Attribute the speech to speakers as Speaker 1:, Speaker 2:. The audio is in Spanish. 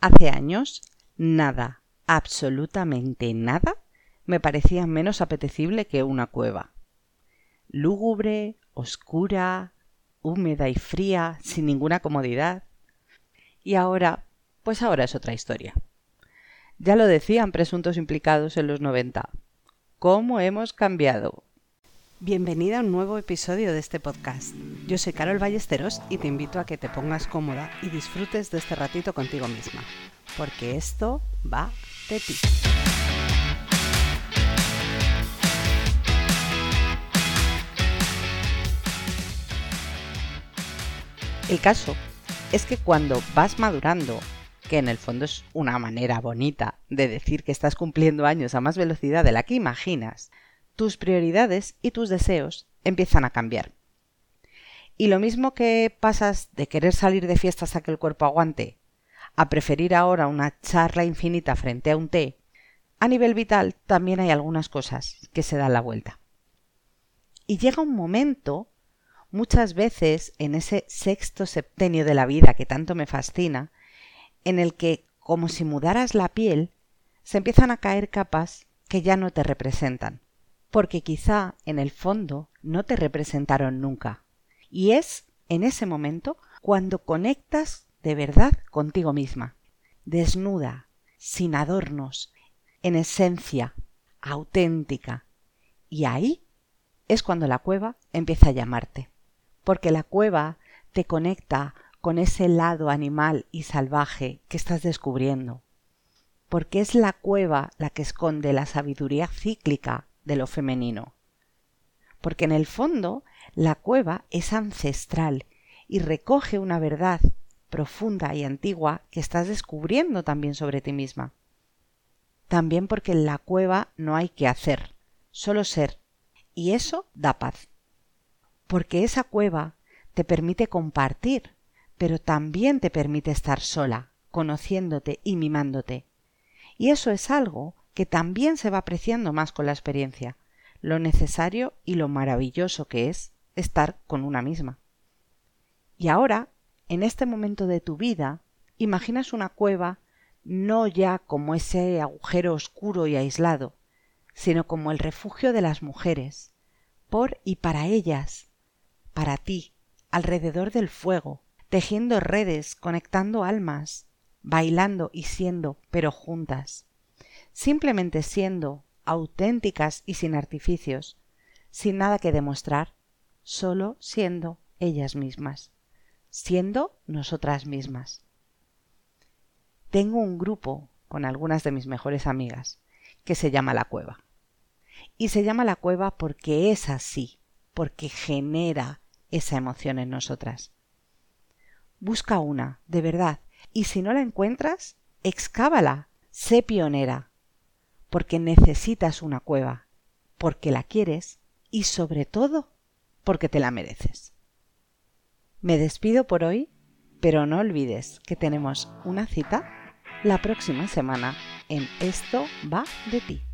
Speaker 1: Hace años, nada, absolutamente nada, me parecía menos apetecible que una cueva. Lúgubre, oscura, húmeda y fría, sin ninguna comodidad. Y ahora, pues ahora es otra historia. Ya lo decían presuntos implicados en los 90. ¿Cómo hemos cambiado? Bienvenida a un nuevo episodio de este podcast. Yo soy Carol Ballesteros y te invito a que te pongas cómoda y disfrutes de este ratito contigo misma, porque esto va de ti. El caso es que cuando vas madurando, que en el fondo es una manera bonita de decir que estás cumpliendo años a más velocidad de la que imaginas, tus prioridades y tus deseos empiezan a cambiar. Y lo mismo que pasas de querer salir de fiestas a que el cuerpo aguante, a preferir ahora una charla infinita frente a un té, a nivel vital también hay algunas cosas que se dan la vuelta. Y llega un momento, muchas veces en ese sexto septenio de la vida que tanto me fascina, en el que, como si mudaras la piel, se empiezan a caer capas que ya no te representan porque quizá en el fondo no te representaron nunca. Y es en ese momento cuando conectas de verdad contigo misma, desnuda, sin adornos, en esencia, auténtica. Y ahí es cuando la cueva empieza a llamarte, porque la cueva te conecta con ese lado animal y salvaje que estás descubriendo, porque es la cueva la que esconde la sabiduría cíclica de lo femenino. Porque en el fondo la cueva es ancestral y recoge una verdad profunda y antigua que estás descubriendo también sobre ti misma. También porque en la cueva no hay que hacer, solo ser, y eso da paz. Porque esa cueva te permite compartir, pero también te permite estar sola, conociéndote y mimándote. Y eso es algo que también se va apreciando más con la experiencia, lo necesario y lo maravilloso que es estar con una misma. Y ahora, en este momento de tu vida, imaginas una cueva no ya como ese agujero oscuro y aislado, sino como el refugio de las mujeres, por y para ellas, para ti, alrededor del fuego, tejiendo redes, conectando almas, bailando y siendo, pero juntas simplemente siendo auténticas y sin artificios, sin nada que demostrar, solo siendo ellas mismas, siendo nosotras mismas. Tengo un grupo con algunas de mis mejores amigas que se llama La Cueva. Y se llama La Cueva porque es así, porque genera esa emoción en nosotras. Busca una, de verdad, y si no la encuentras, excávala, sé pionera, porque necesitas una cueva, porque la quieres y sobre todo porque te la mereces. Me despido por hoy, pero no olvides que tenemos una cita la próxima semana en Esto va de ti.